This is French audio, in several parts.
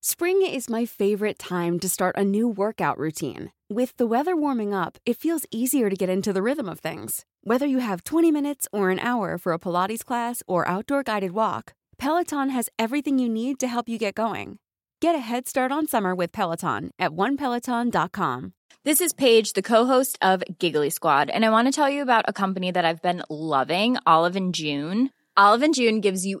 Spring is my favorite time to start a new workout routine. With the weather warming up, it feels easier to get into the rhythm of things. Whether you have 20 minutes or an hour for a Pilates class or outdoor guided walk, Peloton has everything you need to help you get going. Get a head start on summer with Peloton at onepeloton.com. This is Paige, the co-host of Giggly Squad, and I want to tell you about a company that I've been loving, Olive and June. Olive and June gives you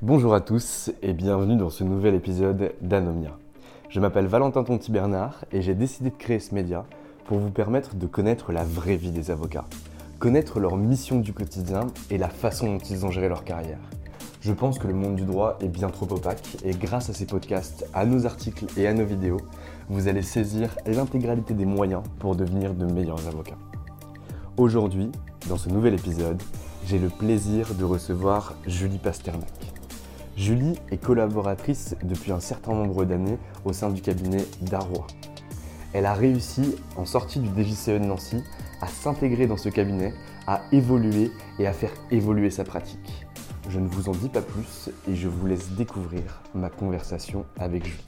Bonjour à tous et bienvenue dans ce nouvel épisode d'Anomia. Je m'appelle Valentin Tonti Bernard et j'ai décidé de créer ce média pour vous permettre de connaître la vraie vie des avocats, connaître leur mission du quotidien et la façon dont ils ont géré leur carrière. Je pense que le monde du droit est bien trop opaque et grâce à ces podcasts, à nos articles et à nos vidéos, vous allez saisir l'intégralité des moyens pour devenir de meilleurs avocats. Aujourd'hui, dans ce nouvel épisode, j'ai le plaisir de recevoir Julie Pasternak. Julie est collaboratrice depuis un certain nombre d'années au sein du cabinet Darrois. Elle a réussi, en sortie du DJCE de Nancy, à s'intégrer dans ce cabinet, à évoluer et à faire évoluer sa pratique. Je ne vous en dis pas plus et je vous laisse découvrir ma conversation avec Julie.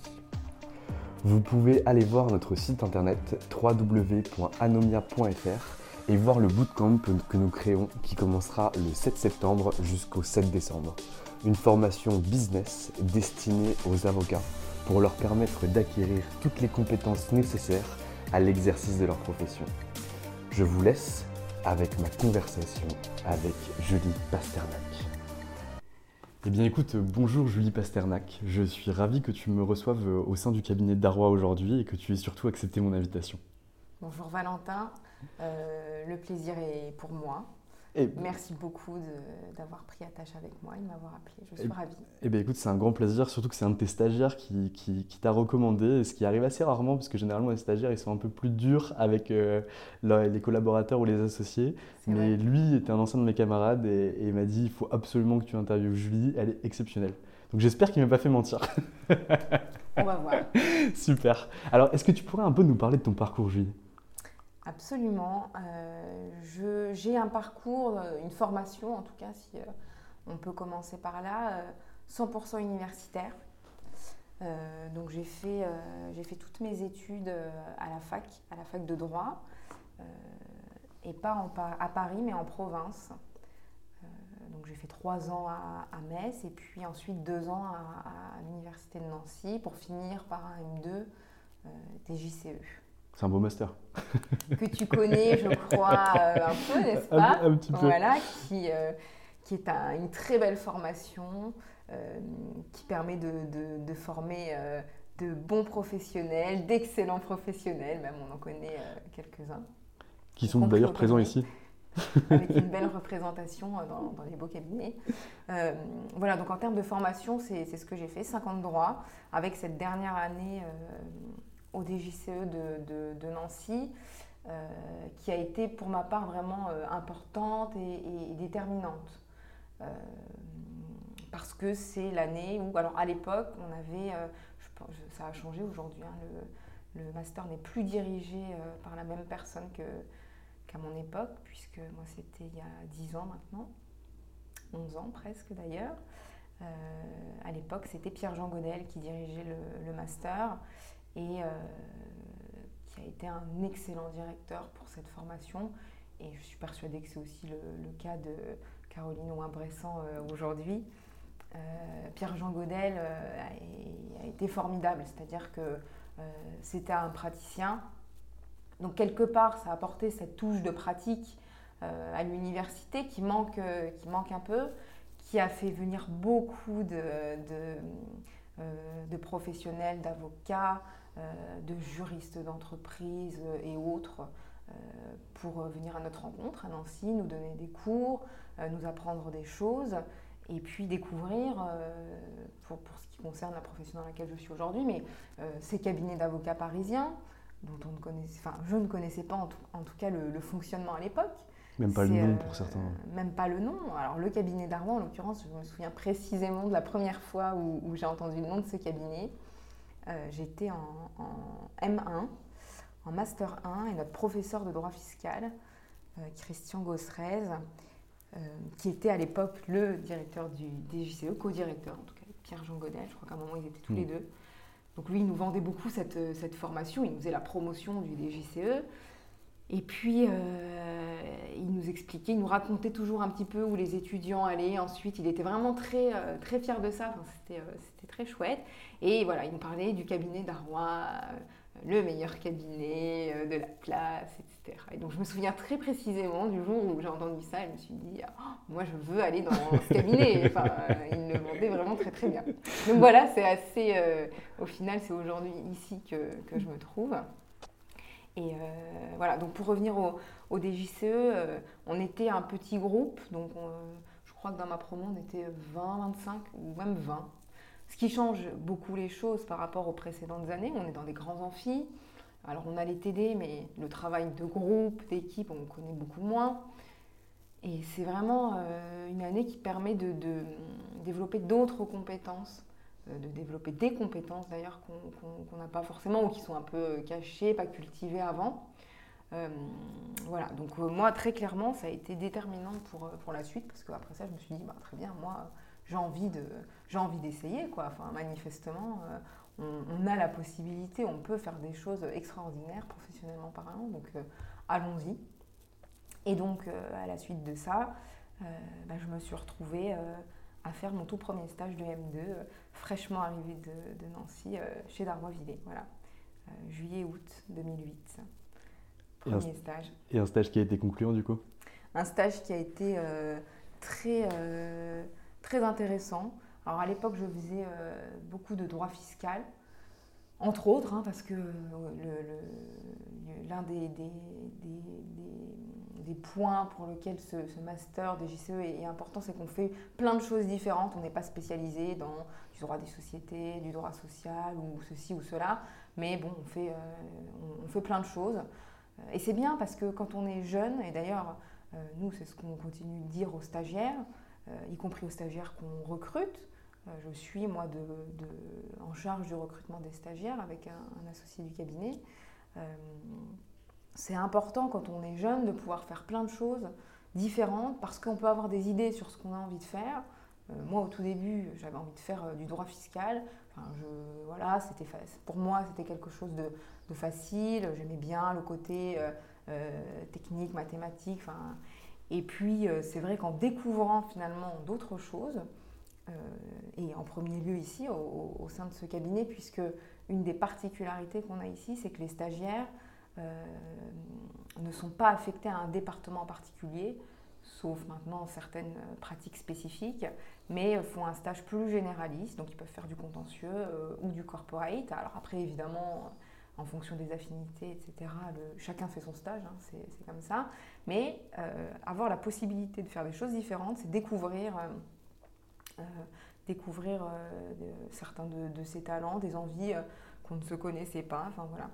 Vous pouvez aller voir notre site internet www.anomia.fr et voir le bootcamp que nous créons qui commencera le 7 septembre jusqu'au 7 décembre. Une formation business destinée aux avocats pour leur permettre d'acquérir toutes les compétences nécessaires à l'exercice de leur profession. Je vous laisse avec ma conversation avec Julie Pasternak. Eh bien écoute, bonjour Julie Pasternak. Je suis ravi que tu me reçoives au sein du cabinet d'Arrois aujourd'hui et que tu aies surtout accepté mon invitation. Bonjour Valentin, euh, le plaisir est pour moi. Et- Merci beaucoup d'avoir pris attache avec moi et de m'avoir appelé. Je suis Et- ravie. Eh bien écoute, c'est un grand plaisir, surtout que c'est un de tes stagiaires qui, qui- qui t'a recommandé, ce qui arrive assez rarement, parce que généralement les stagiaires ils sont un peu plus durs avec euh, les collaborateurs ou les associés. Mais vrai. lui était un ancien de mes camarades et, et il m'a dit il faut absolument que tu interviewes Julie, elle est exceptionnelle. Donc j'espère qu'il ne m'a pas fait mentir. On va voir. Super. Alors est-ce que tu pourrais un peu nous parler de ton parcours Julie? Absolument. Euh, J'ai un parcours, euh, une formation en tout cas, si euh, on peut commencer par là, euh, 100% universitaire. Donc j'ai fait, fait toutes mes études à la fac, à la fac de droit, et pas en à Paris, mais en province. Donc j'ai fait trois ans à, à Metz et puis ensuite deux ans à, à l'université de Nancy pour finir par un M2 euh, des JCE C'est un beau master. que tu connais, je crois, euh, un peu, n'est-ce Un- pas un petit peu. Voilà, qui, euh, qui est un- une très belle formation euh, qui permet de, de- de former de bons professionnels, d'excellents professionnels, même on en connaît quelques-uns, Qui sont d'ailleurs présents ici. avec une belle représentation dans, dans les beaux cabinets. Euh, voilà, donc en termes de formation, c'est c'est ce que j'ai fait, 50 droits, avec cette dernière année euh, au DJCE de, Nancy, euh, qui a été pour ma part vraiment euh, importante et, déterminante. Euh, parce que c'est l'année où, alors à l'époque, on avait, ça a changé aujourd'hui, hein, le, master n'est plus dirigé par la même personne qu'à mon époque, puisque moi c'était il y a 10 ans maintenant, 11 ans presque d'ailleurs. À l'époque, c'était Pierre-Jean Godel qui dirigeait le master et euh, qui a été un excellent directeur pour cette formation. Et je suis persuadée que c'est aussi le, cas de Caroline Ouin-Bressan aujourd'hui. Pierre-Jean Godel a, été formidable, c'est-à-dire que c'était un praticien. Donc quelque part, ça a apporté cette touche de pratique à l'université qui manque, qui manque un peu, qui a fait venir beaucoup de, professionnels, d'avocats, euh, de juristes d'entreprise et autres euh, pour venir à notre rencontre à Nancy, nous donner des cours, euh, nous apprendre des choses et puis découvrir, pour, pour, ce qui concerne la profession dans laquelle je suis aujourd'hui, mais ces cabinets d'avocats parisiens dont on ne connaissait, enfin, je ne connaissais pas en tout, cas le, fonctionnement à l'époque. Même pas le nom pour certains. même pas le nom. Alors le cabinet d'Arwan, en l'occurrence, je me souviens précisément de la première fois où, où j'ai entendu le nom de ce cabinet. Euh, j'étais en, M1, en Master 1, et notre professeur de droit fiscal, euh, Christian Gosserez, euh, qui était à l'époque le directeur du DGCE, co-directeur en tout cas, Pierre-Jean Godet, je crois qu'à un moment ils étaient tous les mm. deux. Donc lui, il nous vendait beaucoup cette, cette, formation, il nous faisait la promotion du DGCE. Et puis, il nous expliquait, il nous racontait toujours un petit peu où les étudiants allaient. Ensuite, il était vraiment très, très fier de ça. Enfin, C'était très chouette. Et voilà, il me parlait du cabinet d'Arrois, euh, le meilleur cabinet euh, de la classe, etc. Et donc je me souviens très précisément du jour où j'ai entendu ça, je me suis dit, ah, moi je veux aller dans ce cabinet. Enfin, euh, il le vendait vraiment très très bien. Donc voilà, c'est assez, au final c'est aujourd'hui ici que, que, je me trouve. Et voilà, donc pour revenir au, au DJCE, on était un petit groupe, donc je crois que dans ma promo on était 20, 25 ou même 20 ce qui change beaucoup les choses par rapport aux précédentes années, on est dans des grands amphis. Alors on a les TD, mais le travail de groupe, d'équipe, on connaît beaucoup moins. Et c'est vraiment euh, une année qui permet de, développer d'autres compétences, euh, de développer des compétences d'ailleurs qu'on n'a pas forcément ou qui sont un peu cachées, pas cultivées avant. Euh, voilà, donc moi très clairement ça a été déterminant pour, pour la suite parce qu'après ça je me suis dit bah, très bien, moi j'ai envie d'essayer quoi. Enfin manifestement euh, on, a la possibilité on peut faire des choses extraordinaires professionnellement parlant. Donc euh, allons-y. Et donc euh, à la suite de ça bah, je me suis retrouvée à faire mon tout premier stage de M2 fraîchement arrivé de, Nancy chez Darbois-Villers voilà juillet août 2008 premier stage et un stage qui a été concluant du coup? Un stage qui a été très très intéressant. Alors à l'époque, je faisais euh, beaucoup de droit fiscal, entre autres, hein, parce que euh, l'un des, des, des, points pour lesquels ce, master des JCE est, important, c'est qu'on fait plein de choses différentes. On n'est pas spécialisé dans du droit des sociétés, du droit social ou ceci ou cela, mais bon, on fait, euh, on, fait plein de choses. Et c'est bien parce que quand on est jeune, et d'ailleurs, nous, c'est ce qu'on continue de dire aux stagiaires, euh, y compris aux stagiaires qu'on recrute. Euh, je suis, moi, en charge du recrutement des stagiaires avec un, associé du cabinet. Euh, c'est important quand on est jeune de pouvoir faire plein de choses différentes parce qu'on peut avoir des idées sur ce qu'on a envie de faire. Moi, au tout début, j'avais envie de faire du droit fiscal. voilà, c'était pour moi, c'était quelque chose de, facile. J'aimais bien le côté technique, mathématique. Enfin, et puis, euh, c'est vrai qu'en découvrant finalement d'autres choses, euh, et en premier lieu ici, au, sein de ce cabinet, puisque une des particularités qu'on a ici, c'est que les stagiaires euh, ne sont pas affectés à un département particulier, sauf maintenant certaines pratiques spécifiques, mais font un stage plus généraliste, donc ils peuvent faire du contentieux ou du corporate. Alors après, évidemment, en fonction des affinités, etc. chacun fait son stage, hein, c'est comme ça. Mais euh, avoir la possibilité de faire des choses différentes, c'est découvrir, euh, euh, découvrir certains de, de, ses talents, des envies qu'on ne se connaissait pas. Enfin voilà.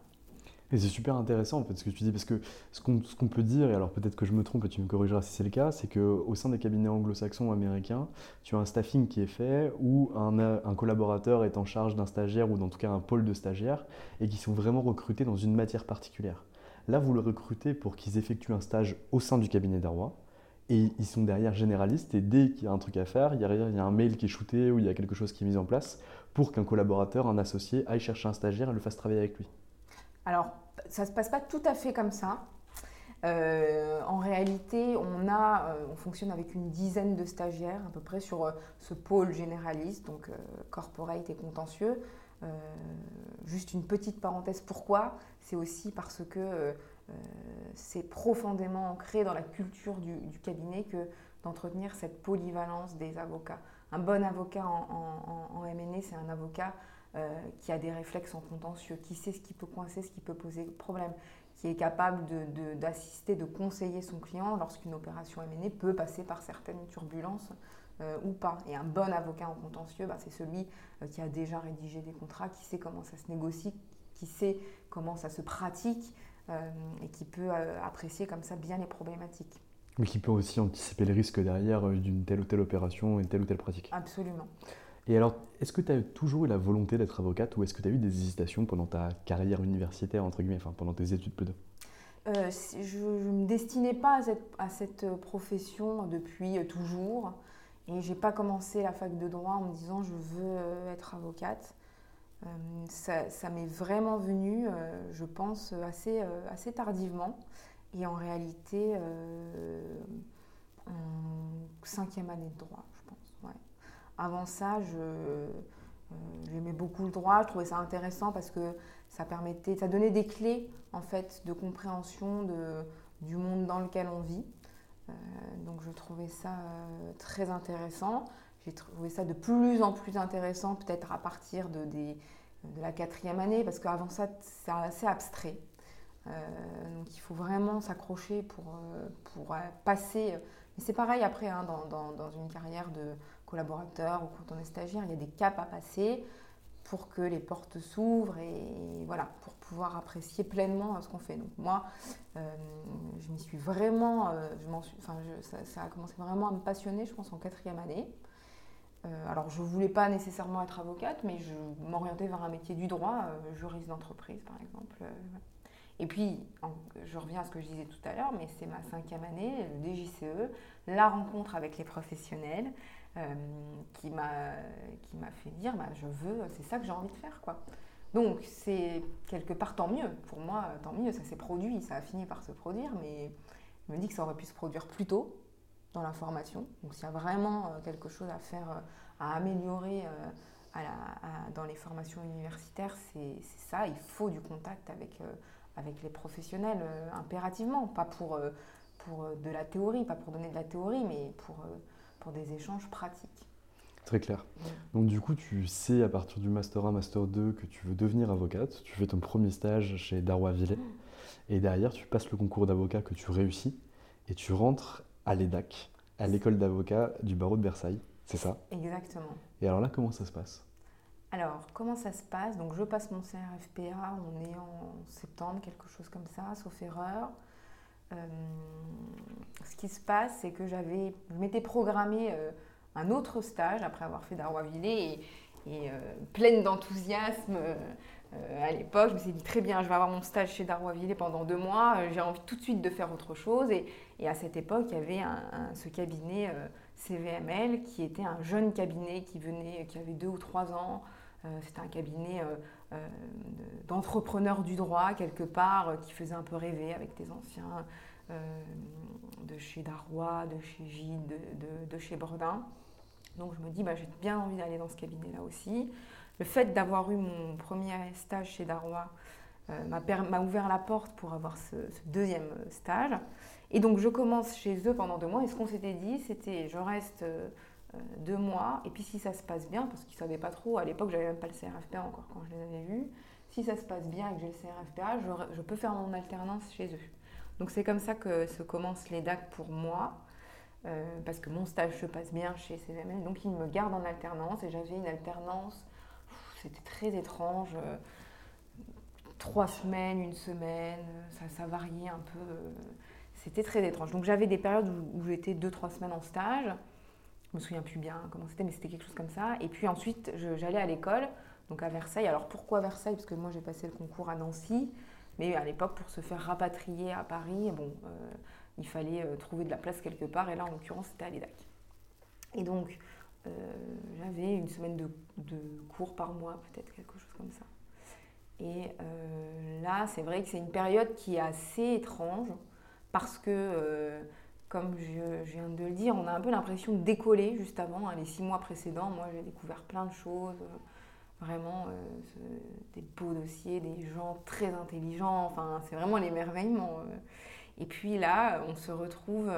Et c'est super intéressant en fait ce que tu dis, parce que ce qu'on peut dire, et alors peut-être que je me trompe et tu me corrigeras si c'est le cas, c'est qu'au sein des cabinets anglo-saxons américains, tu as un staffing qui est fait où un, un collaborateur est en charge d'un stagiaire ou en tout cas un pôle de stagiaires et qui sont vraiment recrutés dans une matière particulière. Là, vous le recrutez pour qu'ils effectuent un stage au sein du cabinet d'Arwa et ils sont derrière généralistes et dès qu'il y a un truc à faire, il y, a, il y a un mail qui est shooté ou il y a quelque chose qui est mis en place pour qu'un collaborateur, un associé aille chercher un stagiaire et le fasse travailler avec lui. Alors, ça ne se passe pas tout à fait comme ça. Euh, en réalité, on, a, euh, on fonctionne avec une dizaine de stagiaires à peu près sur euh, ce pôle généraliste, donc corporate et contentieux. juste une petite parenthèse, pourquoi? C'est aussi parce que c'est profondément ancré dans la culture du, cabinet que d'entretenir cette polyvalence des avocats. Un bon avocat en, en, MNE, c'est un avocat qui a des réflexes en contentieux, qui sait ce qui peut coincer, ce qui peut poser problème, qui est capable d'assister, de, conseiller son client lorsqu'une opération M&A peut passer par certaines turbulences euh, ou pas. Et un bon avocat en contentieux, bah, c'est celui euh, qui a déjà rédigé des contrats, qui sait comment ça se négocie, qui sait comment ça se pratique euh, et qui peut apprécier comme ça bien les problématiques. Mais qui peut aussi anticiper les risques derrière d'une telle ou telle opération et telle ou telle pratique. Absolument. Et alors, est-ce que tu as toujours eu la volonté d'être avocate ou est-ce que tu as eu des hésitations pendant ta carrière universitaire, entre guillemets, enfin pendant tes études plutôt euh, Je ne me destinais pas à cette, profession depuis toujours. Et j'ai pas commencé la fac de droit en me disant je veux euh, être avocate. Euh, ça, m'est vraiment venu, je pense, assez, assez tardivement. Et en réalité, en cinquième année de droit. Avant ça, euh, j'aimais beaucoup le droit, je trouvais ça intéressant parce que ça permettait, ça donnait des clés en fait de compréhension de, du monde dans lequel on vit. Euh, donc je trouvais ça euh, très intéressant. J'ai trouvé ça de plus en plus intéressant peut-être à partir de, de la quatrième année parce qu'avant ça c'est assez abstrait. donc il faut vraiment s'accrocher pour, pour passer. Mais c'est pareil après hein, dans, dans, dans, une carrière de, collaborateurs ou quand on est stagiaire, il y a des caps à passer pour que les portes s'ouvrent et voilà, pour pouvoir apprécier pleinement ce qu'on fait. Donc moi, euh, je m'y suis vraiment, euh, je ça, a commencé vraiment à me passionner, je pense, en quatrième année. Euh, alors je ne voulais pas nécessairement être avocate, mais je m'orientais vers un métier du droit, juriste d'entreprise par exemple. Et puis, je reviens à ce que je disais tout à l'heure, mais c'est ma cinquième année, le DJCE, la rencontre avec les professionnels, euh, qui m'a fait dire bah, je veux, c'est ça que j'ai envie de faire. quoi. Donc c'est quelque part tant mieux. Pour moi, tant mieux, ça s'est produit, ça a fini par se produire, mais je me dis que ça aurait pu se produire plus tôt dans la formation. Donc s'il y a vraiment euh, quelque chose à faire, euh, à améliorer dans les formations universitaires, c'est ça. Il faut du contact avec, avec les professionnels impérativement, pas pour, pour de la théorie, pas pour donner de la théorie, mais pour des échanges pratiques. Très clair. Donc du coup, tu sais à partir du Master 1, Master 2 que tu veux devenir avocate. Tu fais ton premier stage chez Darrois Villet. Mm. Et derrière, tu passes le concours d'avocat que tu réussis. Et tu rentres à l'EDAC, à l'école d'avocat du barreau de Versailles. C'est ça? Exactement. Et alors là, comment ça se passe? Alors, comment ça se passe? Donc, je passe mon CRFPA, on est en septembre, quelque chose comme ça, sauf erreur. Euh, ce qui se passe, c'est que j'avais, m'étais programmé euh, un autre stage après avoir fait d'Arroisvillers et, et euh, pleine d'enthousiasme à l'époque. Je me suis dit très bien, je vais avoir mon stage chez Darroisvillers pendant deux mois. j'ai envie tout de suite de faire autre chose. Et, à cette époque, il y avait ce cabinet CVML qui était un jeune cabinet qui venait, qui avait deux ou trois ans. C'était un cabinet euh, d'entrepreneurs du droit quelque part euh, qui faisait un peu rêver avec des anciens euh, de chez Darrois, de chez Gide, de, de, chez Bordin. Donc je me dis, bah, j'ai bien envie d'aller dans ce cabinet-là aussi. Le fait d'avoir eu mon premier stage chez Darrois m'a ouvert la porte pour avoir ce, deuxième stage. Et donc je commence chez eux pendant deux mois. Et ce qu'on s'était dit, c'était je reste euh, deux mois. Et puis si ça se passe bien, parce qu'ils ne savaient pas trop, à l'époque j'avais même pas le CRFPA encore quand je les avais vus, si ça se passe bien et que j'ai le CRFPA, je, peux faire mon alternance chez eux. Donc c'est comme ça que se commencent les DAC pour moi, euh, parce que mon stage se passe bien chez CVML, donc ils me gardent en alternance et j'avais une alternance, c'était très étrange, euh, trois semaines, une semaine, ça, variait un peu, c'était très étrange. Donc j'avais des périodes où j'étais deux, trois semaines en stage, je me souviens plus bien comment c'était, mais c'était quelque chose comme ça. Et puis ensuite, j'allais à l'école, donc à Versailles. Alors pourquoi Versailles? Parce que moi j'ai passé le concours à Nancy, mais à l'époque, pour se faire rapatrier à Paris, bon, euh, il fallait euh, trouver de la place quelque part, et là en l'occurrence c'était à l'EDAC. Et donc euh, j'avais une semaine de, de, cours par mois, peut-être quelque chose comme ça. Et là, c'est vrai que c'est une période qui est assez étrange parce que, comme je, viens de le dire, on a un peu l'impression de décoller juste avant. Hein, les six mois précédents, moi, j'ai découvert plein de choses vraiment des beaux dossiers, des gens très intelligents, enfin c'est vraiment l'émerveillement. Et puis là, on se retrouve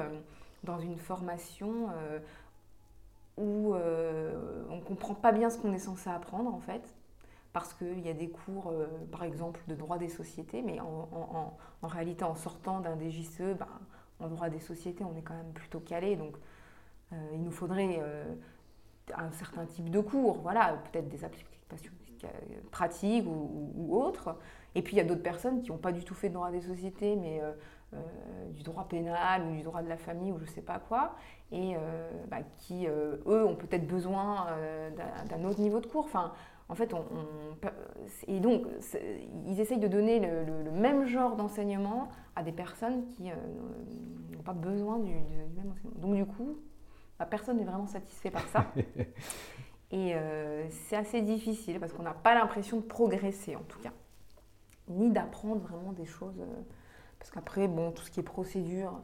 dans une formation où euh, on ne comprend pas bien ce qu'on est censé apprendre en fait, parce qu'il y a des cours, euh, par exemple, de droit des sociétés, mais en, réalité, en sortant d'un DGCE, ben, en droit des sociétés, on est quand même plutôt calé, donc euh, il nous faudrait un certain type de cours, voilà, peut-être des applications pratiques ou, autres. Et puis il y a d'autres personnes qui n'ont pas du tout fait de droit des sociétés, mais euh, du droit pénal ou du droit de la famille ou je ne sais pas quoi, et euh, bah, qui, euh, eux, ont peut-être besoin d'un autre niveau de cours. Enfin, en fait, on, et donc, ils essayent de donner le, même genre d'enseignement à des personnes qui n'ont pas besoin du, même enseignement. Donc, du coup, bah, personne n'est vraiment satisfait par ça. et c'est assez difficile parce qu'on n'a pas l'impression de progresser, en tout cas, ni d'apprendre vraiment des choses parce qu'après, bon, tout ce qui est procédure,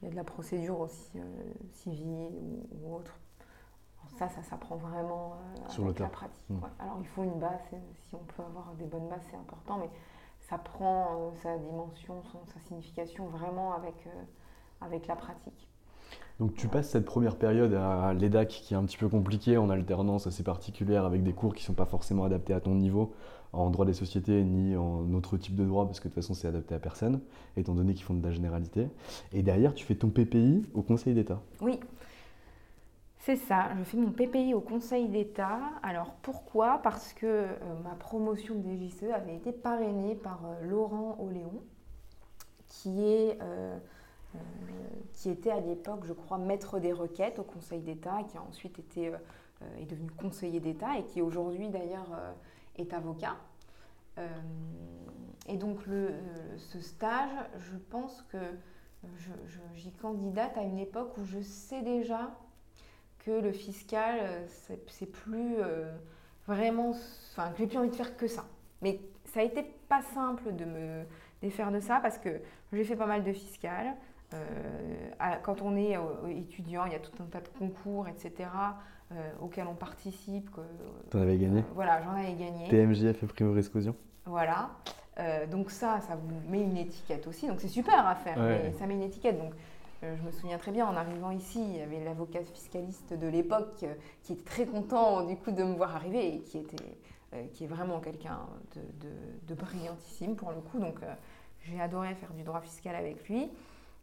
il y a de la procédure aussi euh, civile ou, autre. Ça, ça s'apprend vraiment euh, Sur avec la pratique. Hmm. Alors il faut une base, si on peut avoir des bonnes bases, c'est important, mais ça prend euh, sa dimension, sa signification vraiment avec, avec la pratique. Donc tu passes cette première période à l'EDAC qui est un petit peu compliquée en alternance assez particulière avec des cours qui ne sont pas forcément adaptés à ton niveau en droit des sociétés ni en autre type de droit parce que de toute façon c'est adapté à personne étant donné qu'ils font de la généralité. Et derrière tu fais ton PPI au Conseil d'État. Oui. C'est ça, je fais mon PPI au Conseil d'État. Alors pourquoi? Parce que euh, ma promotion de DGCE avait été parrainée par euh, Laurent Oléon, euh, qui était à l'époque, je crois, maître des requêtes au Conseil d'État, qui a ensuite été, est devenu conseiller d'État et qui aujourd'hui d'ailleurs est avocat. et donc ce stage, je pense que j'y candidate à une époque où je sais déjà que le fiscal, c'est plus vraiment, enfin, que j'ai plus envie de faire que ça. Mais ça a été pas simple de me défaire de ça parce que j'ai fait pas mal de fiscal. Euh, quand on est étudiant, il y a tout un tas de concours, etc., euh, auxquels on participe. Tu en avais gagné euh, Voilà, j'en avais gagné. TMJF et Primo Rescousion Voilà. donc ça, ça vous met une étiquette aussi. Donc c'est super à faire, mais ça met une étiquette. Donc je me souviens très bien, en arrivant ici, il y avait l'avocat fiscaliste de l'époque qui était très content du coup de me voir arriver et qui, était, qui est vraiment quelqu'un de, brillantissime pour le coup. Donc j'ai adoré faire du droit fiscal avec lui.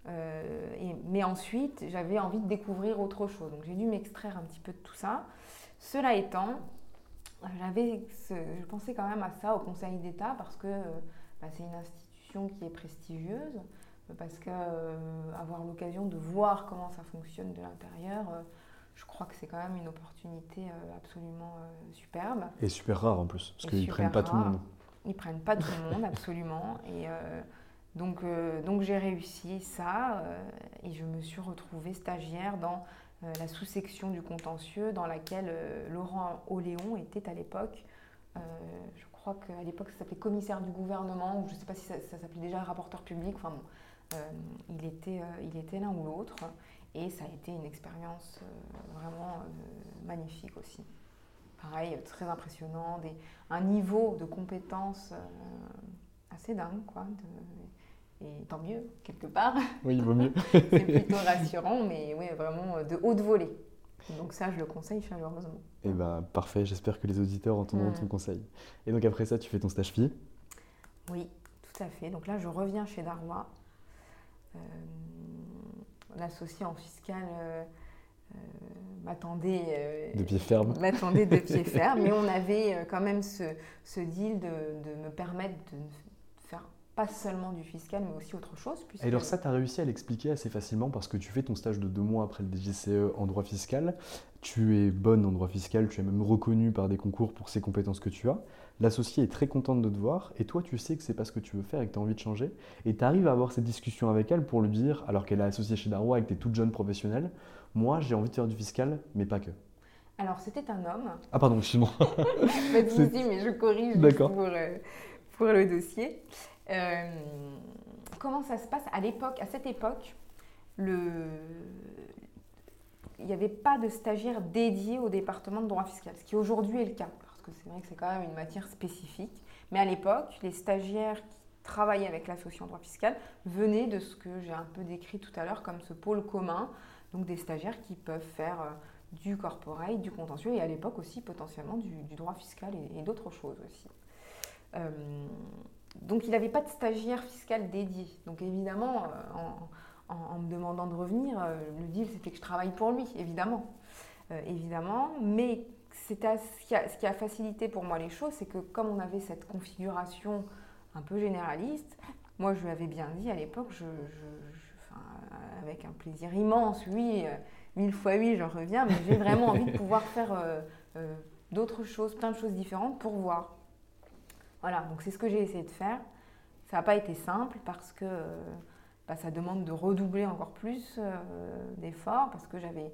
Euh, mais ensuite, j'avais envie de découvrir autre chose. Donc j'ai dû m'extraire un petit peu de tout ça. Cela étant, je pensais quand même à ça au Conseil d'État parce que bah, c'est une institution qui est prestigieuse, parce qu'avoir euh, l'occasion de voir comment ça fonctionne de l'intérieur, euh, je crois que c'est quand même une opportunité absolument superbe. Et super rare en plus, parce qu'ils ne prennent pas tout le monde. Ils prennent pas tout le monde, absolument. Et donc, euh, donc j'ai réussi ça euh, et je me suis retrouvée stagiaire dans euh, la sous-section du contentieux dans laquelle Laurent Oléon était à l'époque. je crois qu'à l'époque ça s'appelait commissaire du gouvernement ou je ne sais pas si ça, s'appelait déjà rapporteur public. Enfin bon, il, était, il était l'un ou l'autre et ça a été une expérience vraiment magnifique aussi. Pareil, très impressionnant, des, un niveau de compétence assez dingue quoi. Et tant mieux, quelque part. Oui, il vaut mieux. c'est plutôt rassurant, mais oui, vraiment euh, de haute volée. Donc ça, je le conseille chaleureusement. Eh ben, parfait, j'espère que les auditeurs entendront mm. ton conseil. Et donc après ça, tu fais ton stage FI Oui, tout à fait. Donc là, je reviens chez Darwa. Euh, L'associé en fiscal euh, euh, m'attendait... de pied ferme. M'attendait de pied ferme, mais on avait quand même ce, ce deal de, de, me permettre de pas seulement du fiscal, mais aussi autre chose. Et alors ça, tu as réussi à l'expliquer assez facilement parce que tu fais ton stage de deux mois après le DGCE en droit fiscal. Tu es bonne en droit fiscal, tu es même reconnue par des concours pour ces compétences que tu as. L'associé est très contente de te voir et toi, tu sais que c'est pas ce que tu veux faire et que tu as envie de changer. Et tu arrives à avoir cette discussion avec elle pour lui dire, alors qu'elle est associée chez Darwa et que tu es toute jeune professionnelle, moi, j'ai envie de faire du fiscal, mais pas que. Alors, c'était un homme. Ah, pardon, excuse-moi. Pas de souci, mais je corrige pour, euh, pour le dossier. Euh, comment ça se passe à l'époque À cette époque, le... il n'y avait pas de stagiaire dédié au département de droit fiscal, ce qui aujourd'hui est le cas, que c'est vrai que c'est quand même une matière spécifique. Mais à l'époque, les stagiaires qui travaillaient avec l'association droit fiscal venaient de ce que j'ai un peu décrit tout à l'heure comme ce pôle commun, donc des stagiaires qui peuvent faire euh, du corporate, du contentieux et à l'époque aussi potentiellement du, du droit fiscal et, d'autres choses aussi. Euh, donc il n'avait pas de stagiaire fiscal dédié. Donc évidemment, euh, en, me demandant de revenir, le deal c'était que je travaille pour lui, évidemment. Évidemment, mais ce, qui a, facilité pour moi les choses, c'est que comme on avait cette configuration un peu généraliste, moi je lui avais bien dit à l'époque, avec un plaisir immense, oui, euh, mille fois oui, j'en reviens, mais j'ai vraiment envie de pouvoir faire euh, euh, d'autres choses, plein de choses différentes pour voir. Voilà, donc c'est ce que j'ai essayé de faire. Ça n'a pas été simple parce que bah, ça demande de redoubler encore plus d'efforts parce que j'avais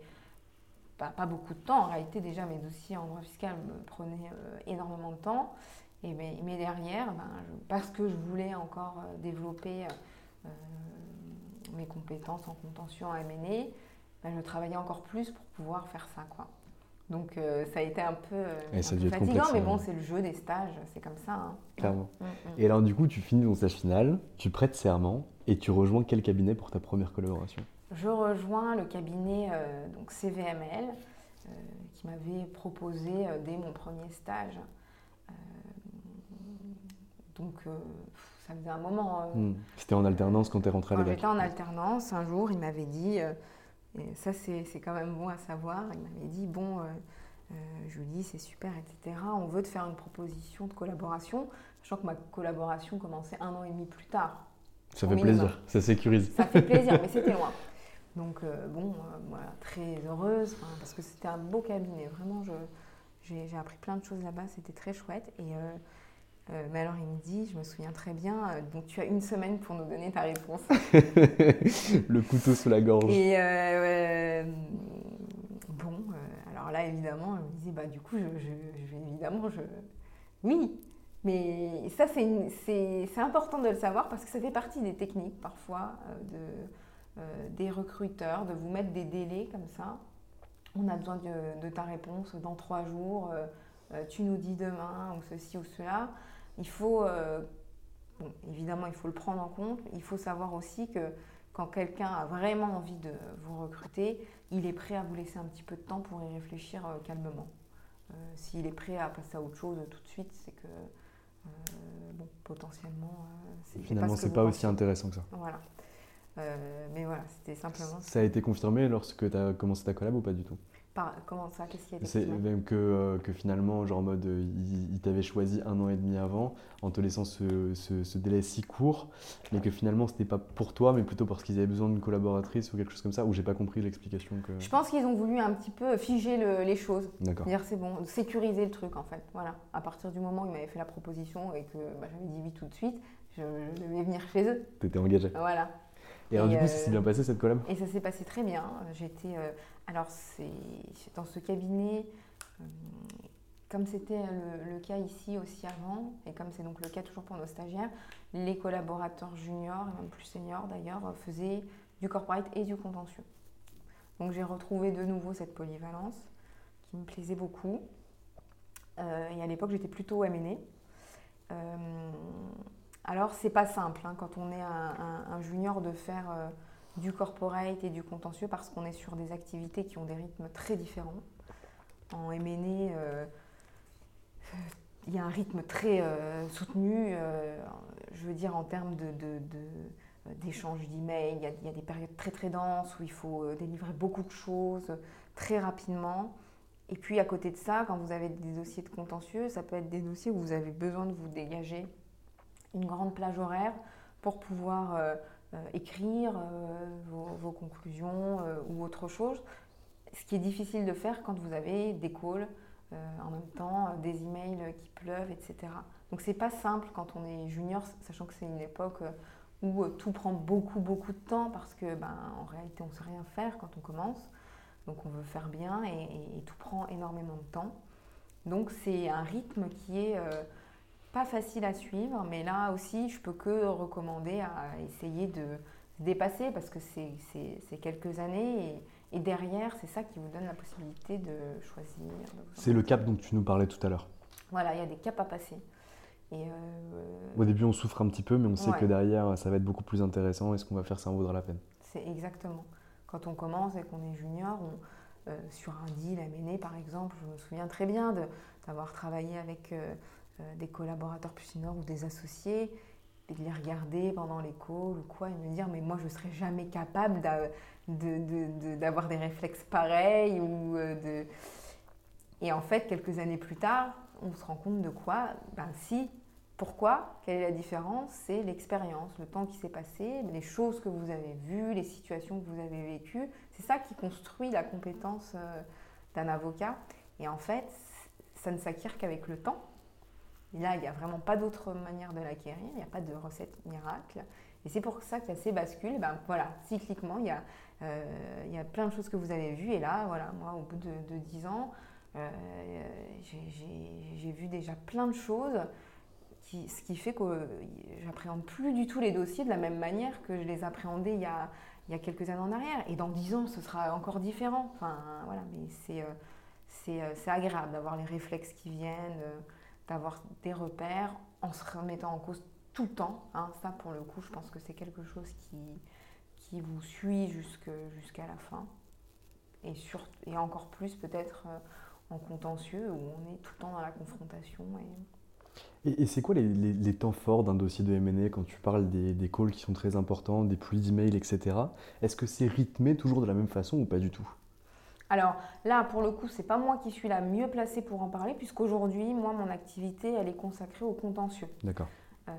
pas, pas beaucoup de temps. En réalité, déjà, mes dossiers en droit fiscal me prenaient euh, énormément de temps. Et mais, mais derrière, ben, je- parce que je voulais encore euh, développer euh, mes compétences en contentieux en M&A, ben, je travaillais encore plus pour pouvoir faire ça. Quoi. Donc euh, ça a été un peu, euh, un fatigant, mais ouais. bon, c'est le jeu des stages, c'est comme ça. hein. Clairement. Mm, mm. Et alors, du coup, tu finis ton stage final, tu prêtes serment et tu rejoins quel cabinet pour ta première collaboration? Je rejoins le cabinet euh, donc CVML euh, qui m'avait proposé euh, dès mon premier stage. Donc ça faisait un moment. euh, Hmm. C'était en alternance quand tu es rentré à l'EDAC j'étais en alternance, un jour, il m'avait dit, et ça c'est c'est quand même bon à savoir, il m'avait dit, bon, Julie, c'est super, etc. On veut te faire une proposition de collaboration, sachant que ma collaboration commençait un an et demi plus tard. Ça fait minimum. plaisir, ça sécurise. Ça fait plaisir, mais c'était loin. Donc, euh, bon, euh, voilà, très heureuse, parce que c'était un beau cabinet. Vraiment, j'ai appris plein de choses là-bas, c'était très chouette. Et, euh, mais alors, il me dit, je me souviens très bien, euh, donc tu as une semaine pour nous donner ta réponse. le couteau sous la gorge. Et euh, bon, alors là, évidemment, je me disais, bah, du coup, je, je- je vais évidemment, je... oui. Mais ça, c'est important de le savoir parce que ça fait partie des techniques parfois de, des recruteurs, de vous mettre des délais comme ça. On a besoin de, de ta réponse dans trois jours, euh, euh, tu nous dis demain, ou ceci ou cela. Il faut, euh, bon, évidemment, il faut le prendre en compte. Il faut savoir aussi que quand quelqu'un a vraiment envie de vous recruter, il est prêt à vous laisser un petit peu de temps pour y réfléchir euh, calmement. Euh, S'il est prêt à passer à autre chose tout de suite, c'est que, euh, bon, potentiellement, euh, c'est Finalement, c'est pas pensez. aussi intéressant que ça. Voilà. Euh, mais voilà, c'était simplement. Ça a été confirmé lorsque tu as commencé ta collab ou pas du tout? Par- comment ça Qu'est-ce qui a été C'est même que, euh, que finalement, genre en mode, euh, il, il t'avait choisi un an et demi avant, en te laissant ce, ce- ce délai si court, mais que finalement, c'était pas pour toi, mais plutôt parce qu'ils avaient besoin d'une collaboratrice ou quelque chose comme ça, ou j'ai pas compris l'explication que. Je pense qu'ils ont voulu un petit peu figer le- les choses. D'accord. Dire c'est bon, sécuriser le truc en fait. Voilà. À partir du moment où ils m'avaient fait la proposition et que bah, j'avais dit oui tout de suite, je, je devais venir chez eux. T'étais engagé. Voilà. Et alors, du coup, euh, ça s'est bien passé cette collab? Et ça s'est passé très bien. J'étais. euh, alors, c'est dans ce cabinet, euh, comme c'était le, le cas ici aussi avant, et comme c'est donc le cas toujours pour nos stagiaires, les collaborateurs juniors, et même plus seniors d'ailleurs, faisaient du corporate et du contentieux. Donc, j'ai retrouvé de nouveau cette polyvalence qui me plaisait beaucoup. Euh, et à l'époque, j'étais plutôt. Euh, alors, c'est pas simple hein, quand on est un, un- un junior de faire euh, du corporate et du contentieux parce qu'on est sur des activités qui ont des rythmes très différents. En M&A, euh, il y a un rythme très euh, soutenu, euh, je veux dire en termes de, de- de- d'échange d'emails. Il y, a, il y a des périodes très très denses où il faut délivrer beaucoup de choses très rapidement. Et puis à côté de ça, quand vous avez des dossiers de contentieux, ça peut être des dossiers où vous avez besoin de vous dégager une grande plage horaire pour pouvoir euh, euh, écrire euh, vos, conclusions ou autre chose. Ce qui est difficile de faire quand vous avez des calls en même temps, des emails qui pleuvent, etc. Donc c'est pas simple quand on est junior, sachant que c'est une époque où tout prend beaucoup beaucoup de temps parce que ben, en réalité on ne sait rien faire quand on commence. Donc on veut faire bien et, tout prend énormément de temps. Donc c'est un rythme qui est pas facile à suivre, mais là aussi je peux que recommander à essayer de dépasser parce que c'est quelques années et, et derrière c'est ça qui vous donne la possibilité de choisir. C'est le cap dont tu nous parlais tout à l'heure. Voilà, il y a des caps à passer. Et euh, Au début, on souffre un petit peu, mais on sait que derrière, ça va être beaucoup plus intéressant et ce qu'on va faire, ça en vaudra la peine. C'est exactement. Quand on commence et qu'on est junior, on, euh, sur un deal à mener, par exemple, je me souviens très bien d'avoir travaillé avec euh, des collaborateurs plus seniors ou des associés et de les regarder pendant les calls ou quoi et me dire mais moi je serais jamais capable d'avoir des réflexes pareils ou de et en fait quelques années plus tard on se rend compte de quoi? Ben si. Pourquoi? Quelle est la différence? C'est l'expérience, le temps qui s'est passé, les choses que vous avez vues, les situations que vous avez vécues. C'est ça qui construit la compétence euh, d'un avocat. Et en fait, ça ne s'acquiert qu'avec le temps. Là, il n'y a vraiment pas d'autre manière de l'acquérir, il n'y a pas de recette miracle. Et c'est pour ça qu'il y a ces bascules. Ben, voilà, cycliquement, il y, a, euh, il y a plein de choses que vous avez vues. Et là, voilà, moi, au bout de, de 10 ans, euh, j'ai vu déjà plein de choses, ce qui fait que j'appréhende plus du tout les dossiers de la même manière que je les appréhendais il y a, il y a quelques années en arrière. Et dans dix ans, ce sera encore différent. Enfin, voilà, mais euh, euh, c'est agréable d'avoir les réflexes qui viennent, d'avoir des repères en se remettant en cause tout le temps. Hein. Ça, pour le coup, je pense que c'est quelque chose qui, qui vous suit jusqu'à la fin. Et, sur, et encore plus peut-être en contentieux où on est tout le temps dans la confrontation. Et, et, c'est quoi les, temps forts d'un dossier de MNE quand tu parles des, des, calls qui sont très importants, des pluies d'emails, etc. Est-ce que c'est rythmé toujours de la même façon ou pas du tout? Alors là, pour le coup, c'est pas moi qui suis la mieux placée pour en parler, puisqu'aujourd'hui, moi, mon activité, elle est consacrée au contentieux. D'accord. Euh,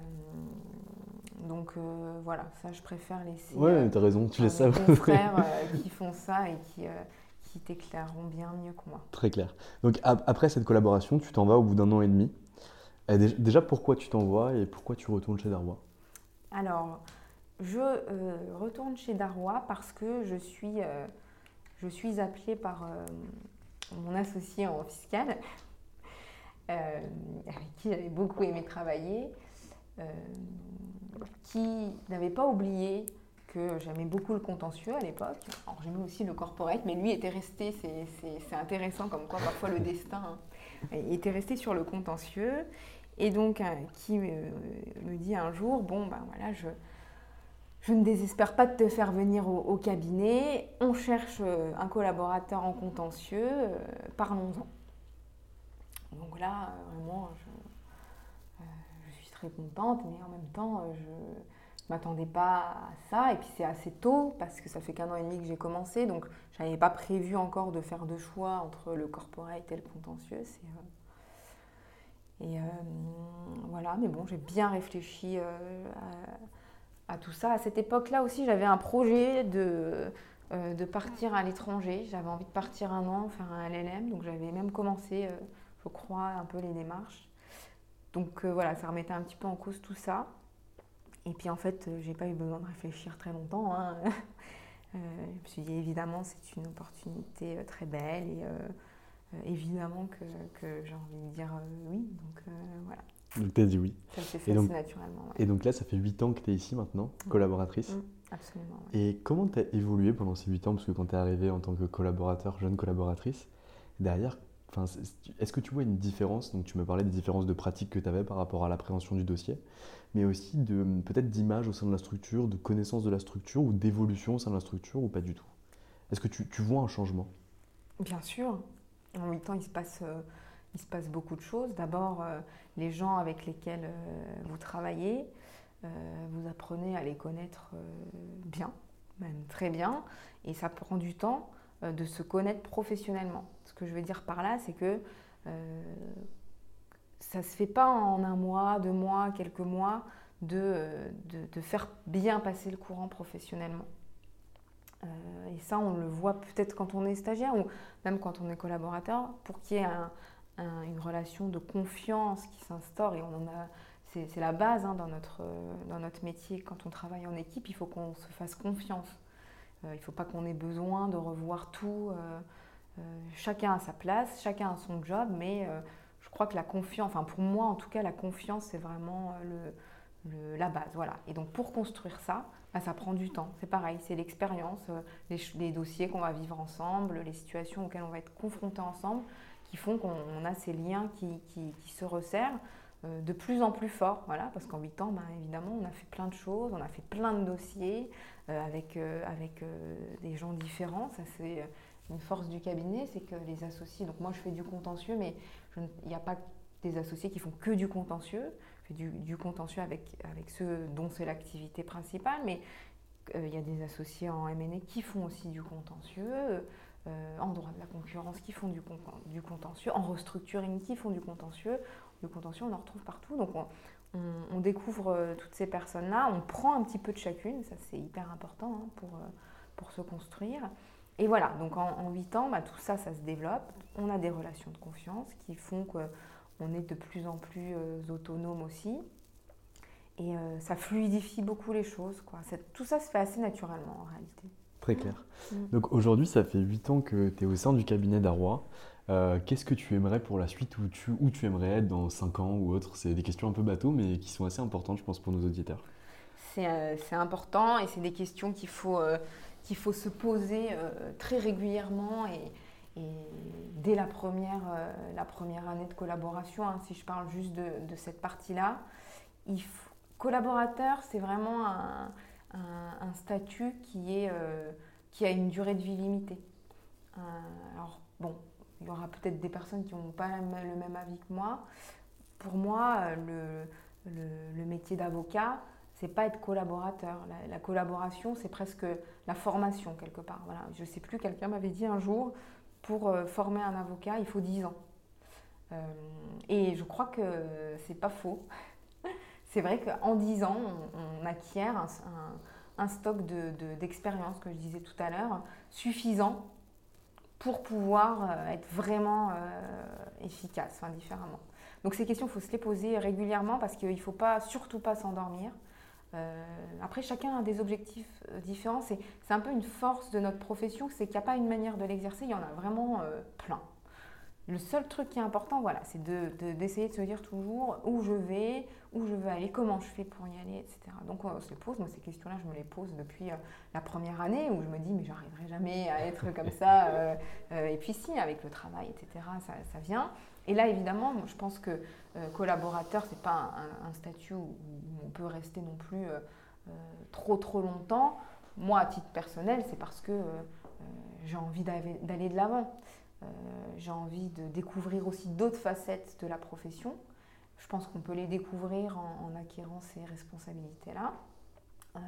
donc euh, voilà, ça, je préfère laisser. Ouais, tu as raison, tu laisses ça. Mes frères qui font ça et qui, qui t'éclaireront bien mieux que moi. Très clair. Donc après cette collaboration, tu t'en vas au bout d'un an et demi. déjà, pourquoi tu t'en vas et pourquoi tu retournes chez Darrois Alors, je euh, retourne chez Darrois parce que je suis, euh, je suis appelée par euh, mon associé en fiscal, avec qui j'avais beaucoup aimé travailler, qui n'avait pas oublié que j'aimais beaucoup le contentieux à l'époque. Alors j'aimais aussi le corporate, mais lui était resté, c'est intéressant comme quoi parfois le destin hein, était resté sur le contentieux. Et donc, euh, qui me, dit un jour, bon, ben voilà, je, je ne désespère pas de te faire venir au, cabinet, on cherche euh, un collaborateur en contentieux, euh, parlons-en. Donc là, vraiment, je, suis très contente, mais en même temps, je m'attendais pas à ça. Et puis c'est assez tôt parce que ça fait qu'un an et demi que j'ai commencé, donc je n'avais pas prévu encore de faire de choix entre le corporate et le contentieux. Euh, et euh, voilà, mais bon, j'ai bien réfléchi euh, à, tout ça. À cette époque-là aussi, j'avais un projet de, de partir à l'étranger. J'avais envie de partir un an, faire un LLM, donc j'avais même commencé, je crois, un peu les démarches. Donc voilà, ça remettait un petit peu en cause tout ça. Et puis en fait, euh, j'ai pas eu besoin de réfléchir très longtemps. Hein. euh, je me suis dit évidemment, c'est une opportunité euh, très belle et euh, évidemment que, que j'ai envie de dire oui. Donc voilà. Donc tu as dit oui. Ça s'est fait donc, naturellement. Et donc là, ça fait 8 ans que tu es ici maintenant, mmh. collaboratrice. Mmh, absolument. Et comment tu as évolué pendant ces 8 ans? Parce que quand tu es arrivée en tant que collaborateur, jeune collaboratrice, derrière, est-ce que tu vois une différence? Donc tu me parlais des différences de pratique que tu avais par rapport à l'appréhension du dossier, mais aussi de peut-être d'image au sein de la structure, de connaissance de la structure ou d'évolution au sein de la structure ou pas du tout? Est-ce que tu, vois un changement? Bien sûr. En 8 ans, il se passe, euh, il se passe beaucoup de choses. D'abord, euh, les gens avec lesquels euh, vous travaillez, vous apprenez à les connaître bien, même très bien, et ça prend du temps de se connaître professionnellement. Ce que je veux dire par là, c'est que euh, ça ne se fait pas en un mois, deux mois, quelques mois de, de, faire bien passer le courant professionnellement. Euh, et ça, on le voit peut-être quand on est stagiaire ou même quand on est collaborateur, pour qu'il y ait une relation de confiance qui s'instaure. Et on en a, c'est, la base hein, dans, notre, dans notre métier. Quand on travaille en équipe, il faut qu'on se fasse confiance. il ne faut pas qu'on ait besoin de revoir tout. chacun a sa place, chacun a son job, mais je crois que la confiance, enfin pour moi en tout cas, la confiance, c'est vraiment le, la base. Voilà. Et donc pour construire ça, bah, ça prend du temps. C'est pareil, c'est l'expérience, les, dossiers qu'on va vivre ensemble, les situations auxquelles on va être confrontés ensemble, qui font qu'on a ces liens qui, qui, se resserrent. Euh, de plus en plus fort, voilà, parce qu'en 8 ans, ben, évidemment, on a fait plein de choses, on a fait plein de dossiers euh, avec, euh, avec des gens différents. Ça, c'est une force du cabinet, c'est que les associés, donc moi je fais du contentieux, mais il n'y a pas des associés qui font que du contentieux. Je fais du, du contentieux avec, avec ceux dont c'est l'activité principale, mais il y a des associés en MNE qui font aussi du contentieux. En droit de la concurrence qui font du, du contentieux, en restructuring qui font du contentieux, le contentieux, on en retrouve partout. Donc on, découvre euh, toutes ces personnes-là, on prend un petit peu de chacune, ça c'est hyper important hein, pour, euh, pour se construire. Et voilà, donc en, huit ans, bah, tout ça, ça se développe. On a des relations de confiance qui font qu'on est de plus en plus euh, autonome aussi. Et ça fluidifie beaucoup les choses. Tout ça se fait assez naturellement en réalité. Très clair. Mm. Donc aujourd'hui, ça fait huit ans que tu es au sein du cabinet d'Arrois. Euh, qu'est-ce que tu aimerais pour la suite où tu, où tu aimerais être dans 5 ans ou autre? C'est des questions un peu bateau, mais qui sont assez importantes, je pense, pour nos auditeurs. C'est euh, important et c'est des questions qu'il faut, euh, qu'il faut se poser très régulièrement et, dès la première, la première année de collaboration, hein, si je parle juste de, de cette partie-là. Collaborateur, c'est vraiment un, un, statut qui, est, qui a une durée de vie limitée. alors, bon, il y aura peut-être des personnes qui n'ont pas le même avis que moi. Pour moi, le, métier d'avocat, c'est pas être collaborateur. La, collaboration, c'est presque la formation quelque part. Voilà. Je ne sais plus, quelqu'un m'avait dit un jour, pour euh, former un avocat, il faut 10 ans. Euh, et je crois que c'est pas faux. C'est vrai qu'en 10 ans, on, acquiert un, stock d'expérience, de, que je disais tout à l'heure, suffisant pour pouvoir euh, être vraiment euh, efficace, différemment. Donc ces questions, il faut se les poser régulièrement parce qu'il ne faut pas, surtout pas s'endormir. Euh, après, chacun a des objectifs différents. C'est un peu une force de notre profession, c'est qu'il n'y a pas une manière de l'exercer, il y en a vraiment plein. Le seul truc qui est important, voilà, c'est d'essayer de, se dire toujours où je vais, où je veux aller, comment je fais pour y aller, etc. Donc on se les pose. Moi, ces questions-là, je me les pose depuis euh, la première année où je me dis, mais j'arriverai jamais à être comme ça. Euh, euh, et puis si, avec le travail, etc., ça, vient. Et là, évidemment, je pense que collaborateur, c'est pas un, statut où, on peut rester non plus trop trop longtemps. Moi, à titre personnel, c'est parce que j'ai envie d'aller de l'avant. Euh, j'ai envie de découvrir aussi d'autres facettes de la profession. Je pense qu'on peut les découvrir en, acquérant ces responsabilités-là. Euh,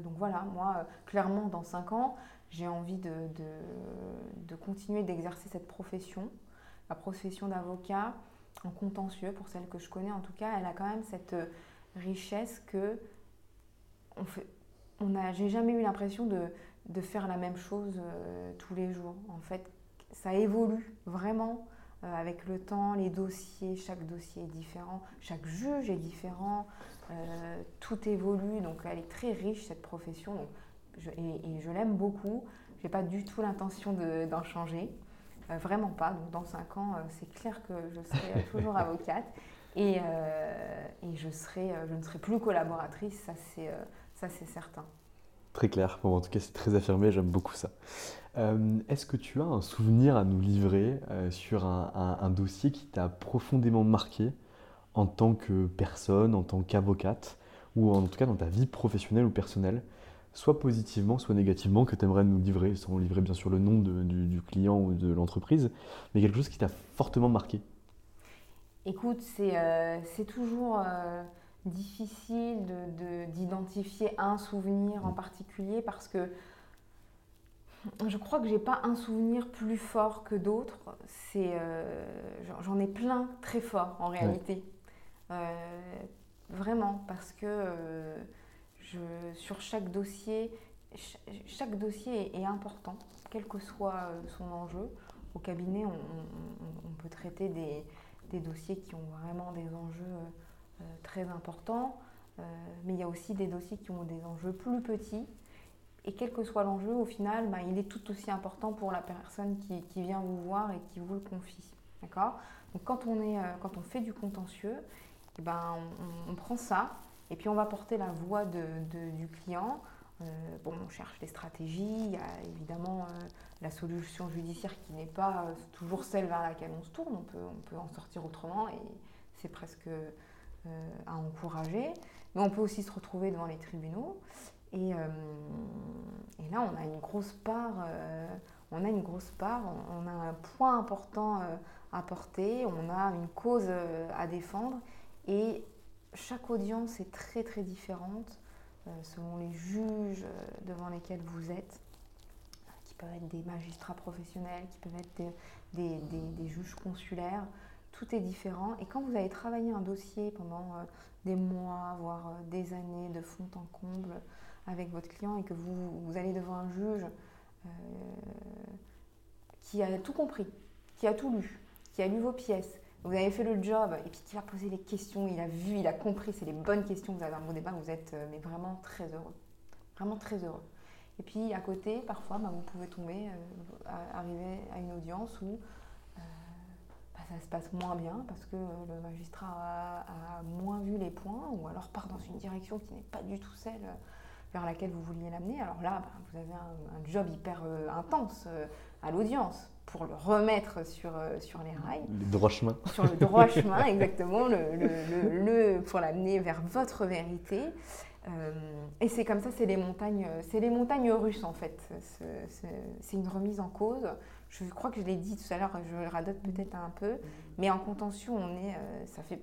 donc voilà, moi, clairement, dans 5 ans, j'ai envie de, continuer d'exercer cette profession. La profession d'avocat en contentieux, pour celle que je connais en tout cas, elle a quand même cette richesse que on j'ai jamais eu l'impression de, faire la même chose euh, tous les jours. En fait, ça évolue vraiment euh, avec le temps, les dossiers, chaque dossier est différent, chaque juge est différent, euh, tout évolue, donc elle est très riche cette profession, et, je l'aime beaucoup. Je n'ai pas du tout l'intention d'en changer, euh, vraiment pas. Donc dans 5 ans, c'est clair que je serai toujours avocate et, et je, serai, je ne serai plus collaboratrice, ça c'est certain. Très clair, en tout cas c'est très affirmé, j'aime beaucoup ça. Euh, est-ce que tu as un souvenir à nous livrer euh, sur un, dossier qui t'a profondément marqué en tant que personne, en tant qu'avocate, ou en tout cas dans ta vie professionnelle ou personnelle, soit positivement, soit négativement, que tu aimerais nous livrer, sans livrer bien sûr le nom du, client ou de l'entreprise, mais quelque chose qui t'a fortement marqué? Écoute, c'est euh, toujours difficile d'identifier un souvenir en particulier parce que je crois que j'ai pas un souvenir plus fort que d'autres. C'est, euh, j'en ai plein très forts en réalité. Euh, vraiment, parce que euh, je, sur chaque dossier, chaque, dossier est, important, quel que soit son enjeu. Au cabinet, on, peut traiter des, des, dossiers qui ont vraiment des enjeux très importants, mais il y a aussi des dossiers qui ont des enjeux plus petits Et quel que soit l'enjeu, au final, bah, il est tout aussi important pour la personne qui, vient vous voir et qui vous le confie. D'accord? Donc quand on, est, quand on fait du contentieux, eh ben, on, prend ça et puis on va porter la voix de, du client. bon, on cherche des stratégies, il y a évidemment la solution judiciaire qui n'est pas toujours celle vers laquelle on se tourne, on peut, on peut en sortir autrement et c'est presque à encourager. Mais on peut aussi se retrouver devant les tribunaux. Et, euh, là, on a une grosse part, euh, on a une grosse part, on, a un point important euh, à porter, on a une cause à défendre. Et chaque audience est très très différente selon les juges devant lesquels vous êtes, qui peuvent être des magistrats professionnels, qui peuvent être des juges consulaires tout est différent. Et quand vous avez travaillé un dossier pendant euh, des mois, voire euh, des années de fond en comble avec votre client et que vous, allez devant un juge euh, qui a tout compris, qui a tout lu, qui a lu vos pièces, vous avez fait le job et puis qui va poser les questions, il a vu, il a compris, c'est les bonnes questions, vous avez un bon débat, vous êtes vraiment très heureux. Vraiment très heureux. Et puis à côté, parfois, bah, vous pouvez tomber, arriver à une audience où ça se passe moins bien parce que le magistrat a, moins vu les points ou alors part dans une direction qui n'est pas du tout celle vers laquelle vous vouliez l'amener. Alors là, bah, vous avez un, job hyper euh, intense euh, à l'audience pour le remettre sur, euh, sur les rails. Le droit chemin. Sur le droit chemin, exactement, le, le, le, pour l'amener vers votre vérité. et c'est comme ça, c'est les montagnes, c'est les montagnes russes en fait. C'est une remise en cause je crois que je l'ai dit tout à l'heure, je le radote peut-être un peu, mais en contention, on est, euh, ça fait,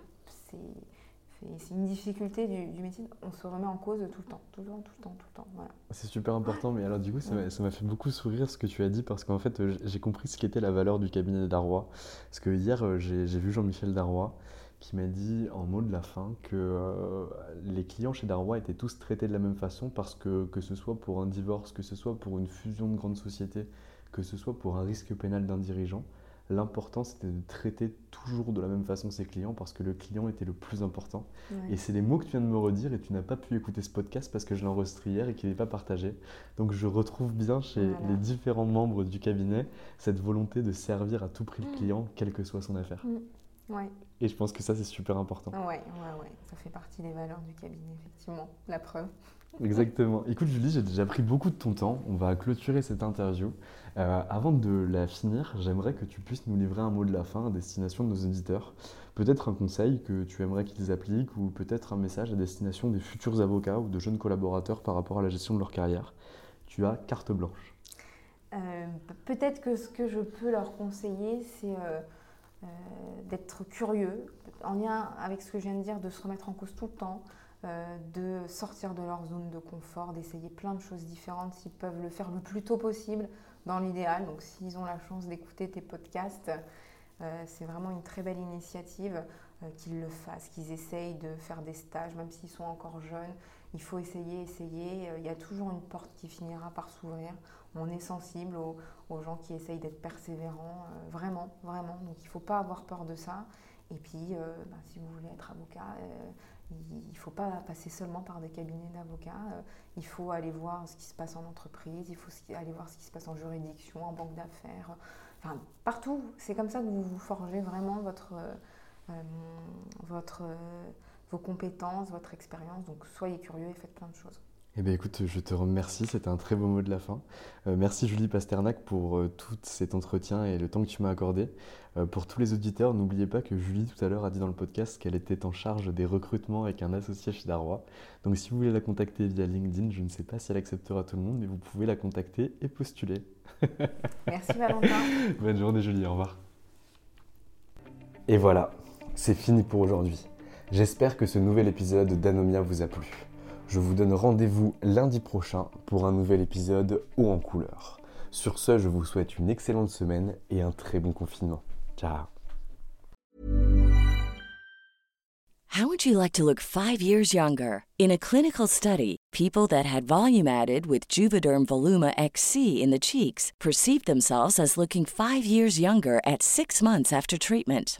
c'est une difficulté du, métier, on se remet en cause tout le temps, tout le temps, tout le temps, tout le temps. Voilà. C'est super important, mais alors du coup, ça m'a fait beaucoup sourire ce que tu as dit, parce qu'en fait, euh, j'ai compris ce qu'était la valeur du cabinet Darrois. Parce que hier, euh, j'ai vu Jean-Michel Darrois qui m'a dit en mot de la fin que les clients chez Darrois étaient tous traités de la même façon parce que que ce soit pour un divorce, que ce soit pour une fusion de grandes sociétés, que ce soit pour un risque pénal d'un dirigeant, l'important c'était de traiter toujours de la même façon ses clients parce que le client était le plus important. Et c'est les mots que tu viens de me redire et tu n'as pas pu écouter ce podcast parce que je l'ai enregistré hier et qu'il n'est pas partagé. Donc je retrouve bien chez les différents membres du cabinet cette volonté de servir à tout prix le mm. client, quelle que soit son affaire. Mm. Et je pense que ça c'est super important. Ouais, ouais, ouais, ça fait partie des valeurs du cabinet, effectivement, la preuve. Exactement. Écoute Julie, j'ai déjà pris beaucoup de ton temps. On va clôturer cette interview. Euh, avant de la finir, j'aimerais que tu puisses nous livrer un mot de la fin à destination de nos éditeurs. Peut-être un conseil que tu aimerais qu'ils appliquent ou peut-être un message à destination des futurs avocats ou de jeunes collaborateurs par rapport à la gestion de leur carrière. Tu as carte blanche. Euh, peut-être que ce que je peux leur conseiller, c'est euh, d'être curieux, en lien avec ce que je viens de dire, de se remettre en cause tout le temps, de sortir de leur zone de confort, d'essayer plein de choses différentes s'ils peuvent le faire le plus tôt possible dans l'idéal. Donc s'ils ont la chance d'écouter tes podcasts, euh, c'est vraiment une très belle initiative euh, qu'ils le fassent, qu'ils essayent de faire des stages, même s'ils sont encore jeunes. Il faut essayer, essayer. Il y a toujours une porte qui finira par s'ouvrir. On est sensible aux, gens qui essayent d'être persévérants, vraiment, vraiment. Donc il ne faut pas avoir peur de ça. Et puis, bah, si vous voulez être avocat, il ne faut pas passer seulement par des cabinets d'avocats. Euh, il faut aller voir ce qui se passe en entreprise, il faut aller voir ce qui se passe en juridiction, en banque d'affaires, enfin partout. C'est comme ça que vous vous forgez vraiment votre, euh, votre, vos compétences, votre expérience. Donc soyez curieux et faites plein de choses. Eh bien écoute, je te remercie, c'était un très beau mot de la fin. Euh, merci Julie Pasternak pour euh, tout cet entretien et le temps que tu m'as accordé. Euh, pour tous les auditeurs, n'oubliez pas que Julie tout à l'heure a dit dans le podcast qu'elle était en charge des recrutements avec un associé chez Darrois. Donc si vous voulez la contacter via LinkedIn, je ne sais pas si elle acceptera tout le monde, mais vous pouvez la contacter et postuler. Merci Valentin. Bonne journée Julie, au revoir. Et voilà, c'est fini pour aujourd'hui. J'espère que ce nouvel épisode d'Anomia vous a plu. Je vous donne rendez-vous lundi prochain pour un nouvel épisode haut en couleur. Sur ce, je vous souhaite une excellente semaine et un très bon confinement. Ciao. How would you like to look 5 years younger? In a clinical study, people that had volume added with Juvederm Voluma XC in the cheeks perceived themselves as looking 5 years younger at 6 months after treatment.